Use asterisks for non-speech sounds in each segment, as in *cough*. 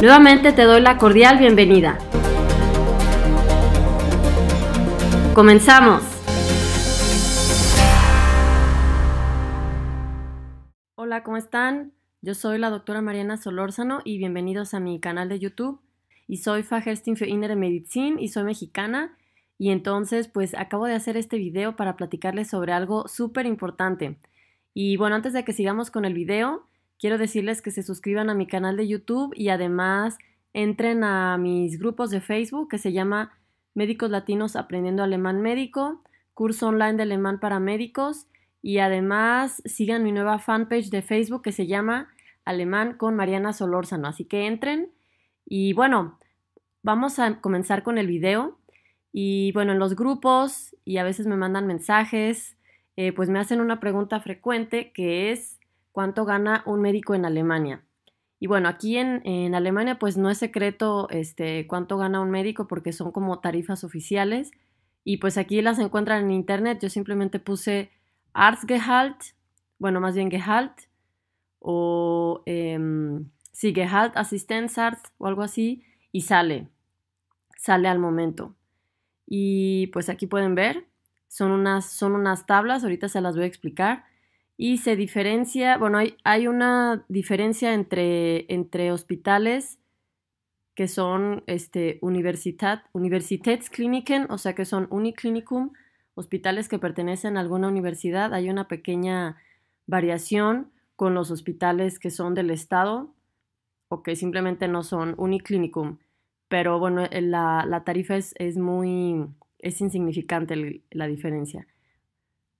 Nuevamente te doy la cordial bienvenida. Comenzamos. Hola, ¿cómo están? Yo soy la doctora Mariana Solórzano y bienvenidos a mi canal de YouTube. Y soy Fachärztin für Innere Medizin y soy mexicana. Y entonces, pues acabo de hacer este video para platicarles sobre algo súper importante. Y bueno, antes de que sigamos con el video, Quiero decirles que se suscriban a mi canal de YouTube y además entren a mis grupos de Facebook que se llama Médicos Latinos Aprendiendo Alemán Médico, curso online de alemán para médicos y además sigan mi nueva fanpage de Facebook que se llama Alemán con Mariana Solórzano. Así que entren y bueno, vamos a comenzar con el video. Y bueno, en los grupos y a veces me mandan mensajes, eh, pues me hacen una pregunta frecuente que es cuánto gana un médico en Alemania. Y bueno, aquí en, Alemania pues no es secreto este, cuánto gana un médico porque son como tarifas oficiales y pues aquí las encuentran en internet. Yo simplemente puse Arztgehalt, bueno, más bien Gehalt o eh, sí, Gehalt Assistenzarzt o algo así y sale, sale al momento. Y pues aquí pueden ver, son unas, son unas tablas, ahorita se las voy a explicar y se diferencia, bueno, hay, hay una diferencia entre, entre hospitales que son este, Universitat, Universitätskliniken, o sea que son Uniclinicum, hospitales que pertenecen a alguna universidad. Hay una pequeña variación con los hospitales que son del Estado o que simplemente no son Uniclinicum. Pero bueno, la, la tarifa es, es, muy, es insignificante la diferencia.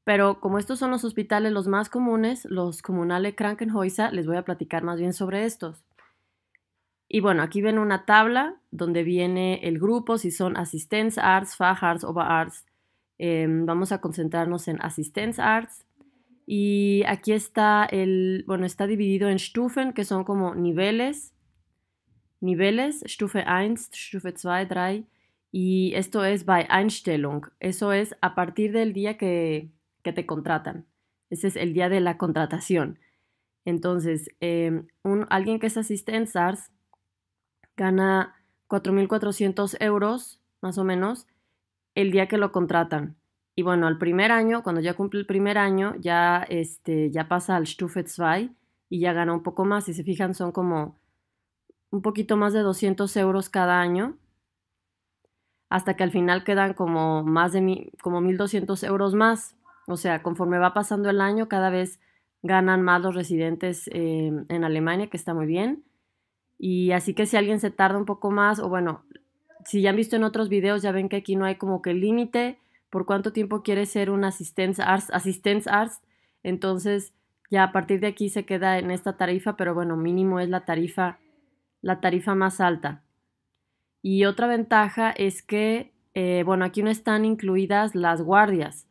Pero como estos son los hospitales los más comunes, los Kommunale Krankenhäuser, les voy a platicar más bien sobre estos. Y bueno, aquí ven una tabla donde viene el grupo, si son Assistenzarzt, Facharzt, Oberarzt. Em, vamos a concentrarnos en Assistenzarzt. Y aquí está el, bueno, está dividido en Stufen, que son como niveles. Niveles, Stufe 1, Stufe 2, 3. Y esto es by Einstellung. Eso es a partir del día que, te contratan. Ese es el día de la contratación. Entonces, em, un, alguien que es asistente SARS gana 4.400 euros, más o menos, el día que lo contratan. Y bueno, al primer año, cuando ya cumple el primer año, ya, este, ya pasa al Stufe 2 y ya gana un poco más. Si se fijan, son como un poquito más de 200 euros cada año. Hasta que al final quedan como más de mi, como 1.200 euros más. O sea, conforme va pasando el año, cada vez ganan más los residentes eh, en Alemania, que está muy bien. Y así que si alguien se tarda un poco más, o bueno, si ya han visto en otros videos, ya ven que aquí no hay como que límite por cuánto tiempo quiere ser un Assistenzarzt. Entonces, ya a partir de aquí se queda en esta tarifa, pero bueno, mínimo es la tarifa, la tarifa más alta. Y otra ventaja es que, eh, bueno, aquí no están incluidas las guardias.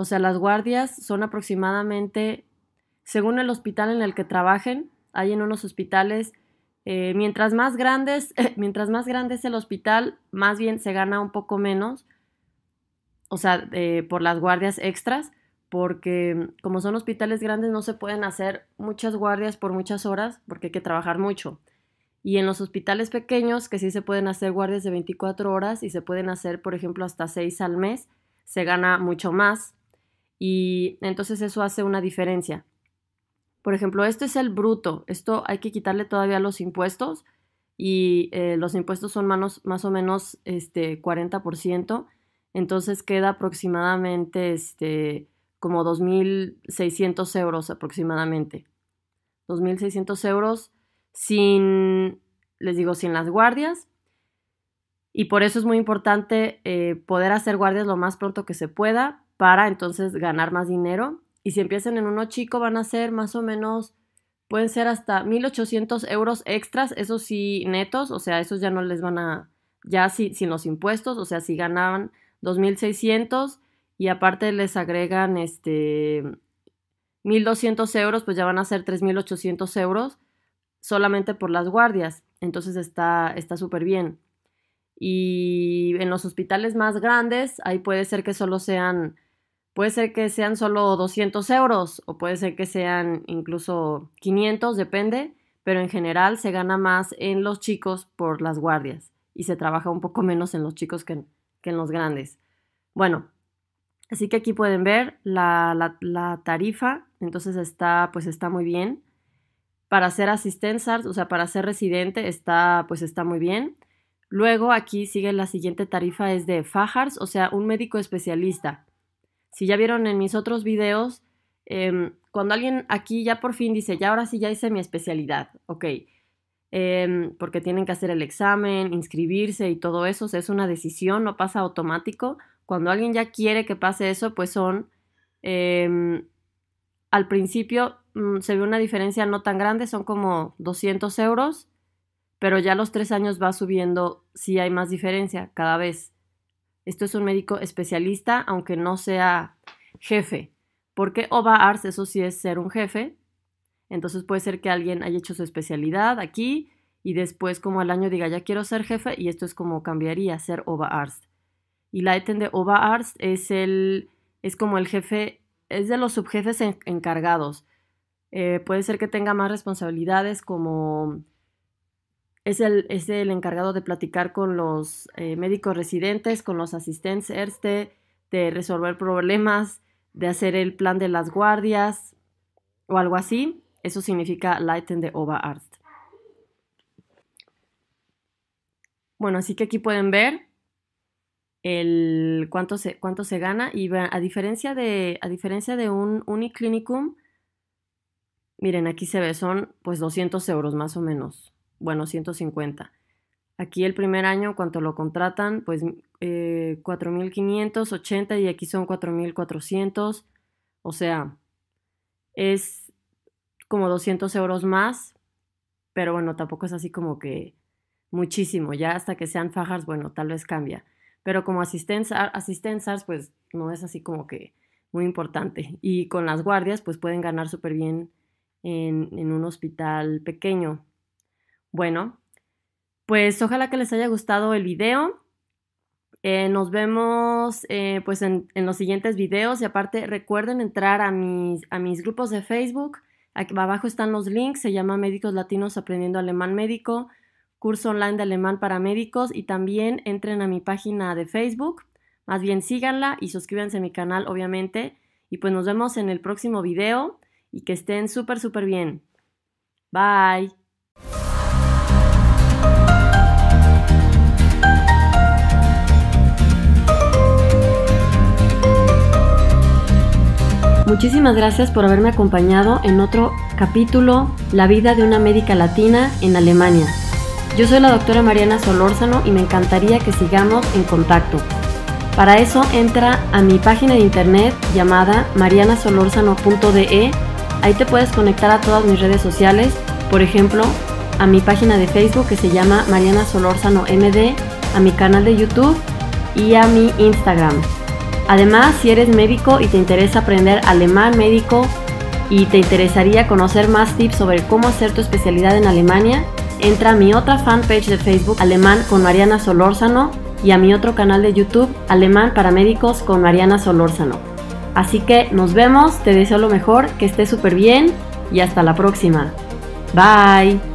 O sea, las guardias son aproximadamente, según el hospital en el que trabajen, hay en unos hospitales, eh, mientras más grandes, *laughs* mientras más grande es el hospital, más bien se gana un poco menos, o sea, por las guardias extras, porque como son hospitales grandes no se pueden hacer muchas guardias por muchas horas, porque hay que trabajar mucho. Y en los hospitales pequeños, que sí se pueden hacer guardias de 24 horas y se pueden hacer, por ejemplo, hasta 6 al mes, se gana mucho más y entonces eso hace una diferencia. Por ejemplo, este es el bruto, esto hay que quitarle todavía los impuestos y eh, los impuestos son más, más o menos este, 40%, entonces queda aproximadamente este, como 2.600 euros aproximadamente. 2.600 euros sin, les digo, sin las guardias. Y por eso es muy importante eh, poder hacer guardias lo más pronto que se pueda para entonces ganar más dinero. Y si empiezan en uno chico van a ser más o menos, pueden ser hasta 1.800 euros extras, eso sí netos, o sea, esos ya no les van a, ya sin los impuestos, o sea, si ganaban 2.600 y aparte les agregan este 1.200 euros, pues ya van a ser 3.800 euros solamente por las guardias. Entonces está súper bien. Y en los hospitales más grandes, ahí puede ser que solo sean, puede ser que sean solo 200 euros o puede ser que sean incluso 500, depende, pero en general se gana más en los chicos por las guardias y se trabaja un poco menos en los chicos que en los grandes. Bueno, Así que aquí pueden ver la, tarifa, entonces está, pues está muy bien. Para ser asistencia, o sea, para ser residente, está, pues está muy bien. Luego aquí sigue la siguiente tarifa, es de Fajars, o sea, un médico especialista. Si ya vieron en mis otros videos, em, cuando alguien aquí ya por fin dice, ya ahora sí ya hice mi especialidad, ok, em, porque tienen que hacer el examen, inscribirse y todo eso, es una decisión, no pasa automático cuando alguien ya quiere que pase eso, pues son, em, al principio mm, se ve una diferencia no tan grande, son como 200 euros, pero ya los tres años va subiendo, sí hay más diferencia cada vez. Esto es un médico especialista, aunque no sea jefe, porque OVA ARS, eso sí es ser un jefe, entonces puede ser que alguien haya hecho su especialidad aquí y después como al año diga ya quiero ser jefe y esto es como cambiaría, ser OVA ARS y Leiten de Oberarzt es, el, es como el jefe, es de los subjefes encargados. Eh, puede ser que tenga más responsabilidades como es el, es el encargado de platicar con los eh, médicos residentes, con los asistentes de resolver problemas, de hacer el plan de las guardias o algo así. Eso significa Leiten de Oberarzt. Bueno, así que aquí pueden ver el cuánto se, cuánto se gana y a diferencia de, a diferencia de un uniclinicum, miren, aquí se ve, son pues 200 euros más o menos, bueno, 150. Aquí el primer año, cuánto lo contratan, pues eh, 4.580 y aquí son 4.400, o sea, es como 200 euros más, pero bueno, tampoco es así como que muchísimo, ya hasta que sean fajas, bueno, tal vez cambia pero como asistencias, pues no es así como que muy importante. Y con las guardias, pues pueden ganar súper bien en, un hospital pequeño. Bueno, pues ojalá que les haya gustado el video. Eh, nos vemos eh, pues en, los siguientes videos y aparte recuerden entrar a mis, a mis grupos de Facebook. Aquí abajo están los links, se llama Médicos Latinos Aprendiendo Alemán Médico curso online de alemán para médicos y también entren a mi página de Facebook. Más bien síganla y suscríbanse a mi canal, obviamente. Y pues nos vemos en el próximo video y que estén súper, súper bien. Bye. Muchísimas gracias por haberme acompañado en otro capítulo, La vida de una médica latina en Alemania. Yo soy la doctora Mariana Solórzano y me encantaría que sigamos en contacto. Para eso entra a mi página de internet llamada marianasolórzano.de. Ahí te puedes conectar a todas mis redes sociales, por ejemplo, a mi página de Facebook que se llama Mariana Solórzano MD, a mi canal de YouTube y a mi Instagram. Además, si eres médico y te interesa aprender alemán médico y te interesaría conocer más tips sobre cómo hacer tu especialidad en Alemania, entra a mi otra fanpage de Facebook Alemán con Mariana Solórzano y a mi otro canal de YouTube Alemán para Médicos con Mariana Solórzano. Así que nos vemos, te deseo lo mejor, que estés súper bien y hasta la próxima. Bye.